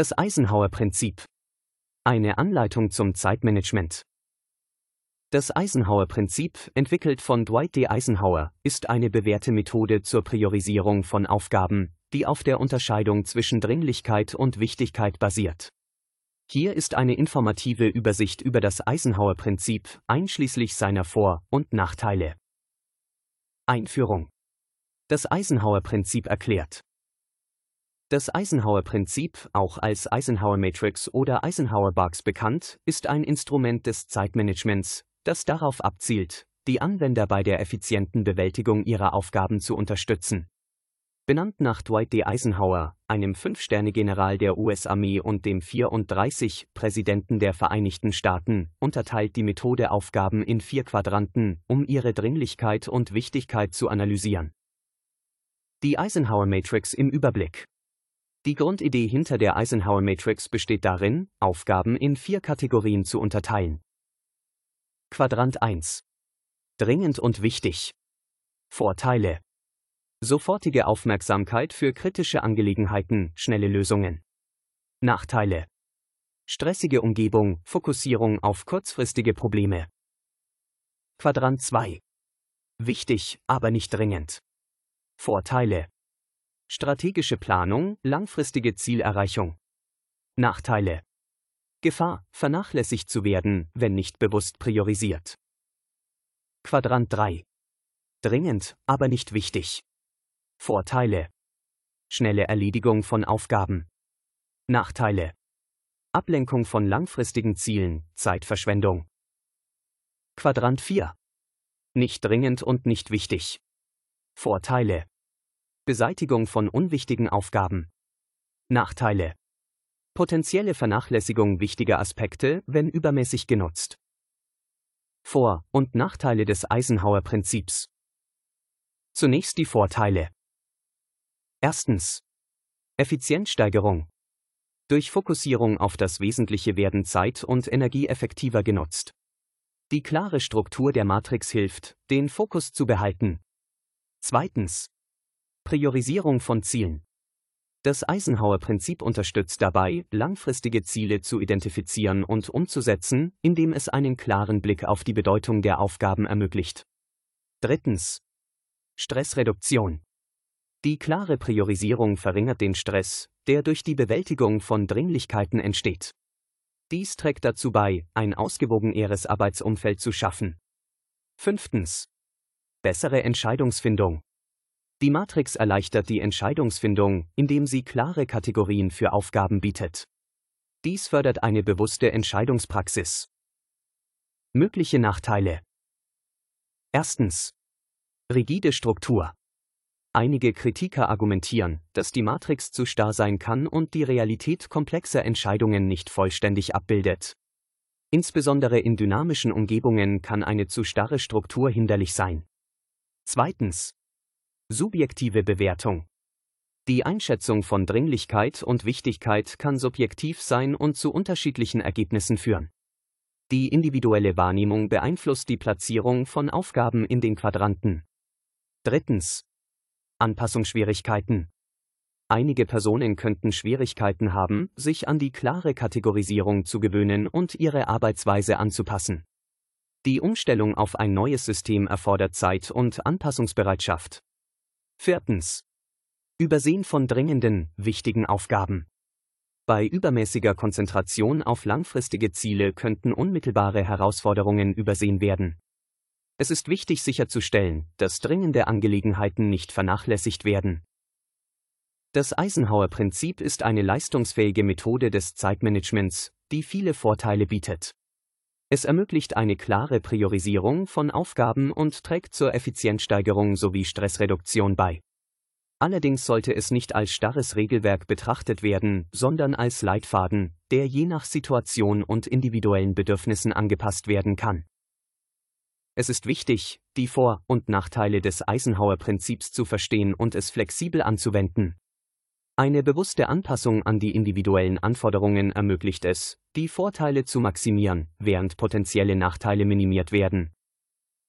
Das Eisenhower-Prinzip. Eine Anleitung zum Zeitmanagement. Das Eisenhower-Prinzip, entwickelt von Dwight D. Eisenhower, ist eine bewährte Methode zur Priorisierung von Aufgaben, die auf der Unterscheidung zwischen Dringlichkeit und Wichtigkeit basiert. Hier ist eine informative Übersicht über das Eisenhower-Prinzip, einschließlich seiner Vor- und Nachteile. Einführung. Das Eisenhower-Prinzip erklärt. Das Eisenhower-Prinzip, auch als Eisenhower-Matrix oder Eisenhower-Bugs bekannt, ist ein Instrument des Zeitmanagements, das darauf abzielt, die Anwender bei der effizienten Bewältigung ihrer Aufgaben zu unterstützen. Benannt nach Dwight D. Eisenhower, einem Fünf-Sterne-General der US-Armee und dem 34 Präsidenten der Vereinigten Staaten, unterteilt die Methode Aufgaben in vier Quadranten, um ihre Dringlichkeit und Wichtigkeit zu analysieren. Die Eisenhower Matrix im Überblick. Die Grundidee hinter der Eisenhower Matrix besteht darin, Aufgaben in vier Kategorien zu unterteilen. Quadrant 1. Dringend und wichtig. Vorteile. Sofortige Aufmerksamkeit für kritische Angelegenheiten, schnelle Lösungen. Nachteile. Stressige Umgebung, Fokussierung auf kurzfristige Probleme. Quadrant 2. Wichtig, aber nicht dringend. Vorteile. Strategische Planung, langfristige Zielerreichung. Nachteile. Gefahr, vernachlässigt zu werden, wenn nicht bewusst priorisiert. Quadrant 3. Dringend, aber nicht wichtig. Vorteile. Schnelle Erledigung von Aufgaben. Nachteile. Ablenkung von langfristigen Zielen, Zeitverschwendung. Quadrant 4. Nicht dringend und nicht wichtig. Vorteile. Beseitigung von unwichtigen Aufgaben. Nachteile. Potenzielle Vernachlässigung wichtiger Aspekte, wenn übermäßig genutzt. Vor- und Nachteile des Eisenhower-Prinzips. Zunächst die Vorteile. Erstens. Effizienzsteigerung. Durch Fokussierung auf das Wesentliche werden Zeit und Energie effektiver genutzt. Die klare Struktur der Matrix hilft, den Fokus zu behalten. Zweitens. Priorisierung von Zielen. Das Eisenhower-Prinzip unterstützt dabei, langfristige Ziele zu identifizieren und umzusetzen, indem es einen klaren Blick auf die Bedeutung der Aufgaben ermöglicht. Drittens. Stressreduktion. Die klare Priorisierung verringert den Stress, der durch die Bewältigung von Dringlichkeiten entsteht. Dies trägt dazu bei, ein ausgewogeneres Arbeitsumfeld zu schaffen. Fünftens. Bessere Entscheidungsfindung. Die Matrix erleichtert die Entscheidungsfindung, indem sie klare Kategorien für Aufgaben bietet. Dies fördert eine bewusste Entscheidungspraxis. Mögliche Nachteile. Erstens. Rigide Struktur. Einige Kritiker argumentieren, dass die Matrix zu starr sein kann und die Realität komplexer Entscheidungen nicht vollständig abbildet. Insbesondere in dynamischen Umgebungen kann eine zu starre Struktur hinderlich sein. Zweitens. Subjektive Bewertung. Die Einschätzung von Dringlichkeit und Wichtigkeit kann subjektiv sein und zu unterschiedlichen Ergebnissen führen. Die individuelle Wahrnehmung beeinflusst die Platzierung von Aufgaben in den Quadranten. Drittens. Anpassungsschwierigkeiten. Einige Personen könnten Schwierigkeiten haben, sich an die klare Kategorisierung zu gewöhnen und ihre Arbeitsweise anzupassen. Die Umstellung auf ein neues System erfordert Zeit und Anpassungsbereitschaft. Viertens. Übersehen von dringenden, wichtigen Aufgaben. Bei übermäßiger Konzentration auf langfristige Ziele könnten unmittelbare Herausforderungen übersehen werden. Es ist wichtig sicherzustellen, dass dringende Angelegenheiten nicht vernachlässigt werden. Das Eisenhower-Prinzip ist eine leistungsfähige Methode des Zeitmanagements, die viele Vorteile bietet. Es ermöglicht eine klare Priorisierung von Aufgaben und trägt zur Effizienzsteigerung sowie Stressreduktion bei. Allerdings sollte es nicht als starres Regelwerk betrachtet werden, sondern als Leitfaden, der je nach Situation und individuellen Bedürfnissen angepasst werden kann. Es ist wichtig, die Vor- und Nachteile des Eisenhower-Prinzips zu verstehen und es flexibel anzuwenden. Eine bewusste Anpassung an die individuellen Anforderungen ermöglicht es, die Vorteile zu maximieren, während potenzielle Nachteile minimiert werden.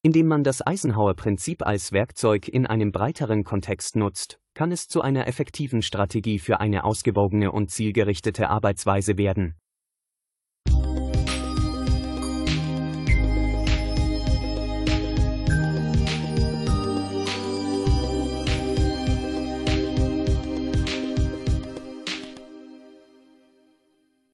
Indem man das Eisenhower-Prinzip als Werkzeug in einem breiteren Kontext nutzt, kann es zu einer effektiven Strategie für eine ausgewogene und zielgerichtete Arbeitsweise werden.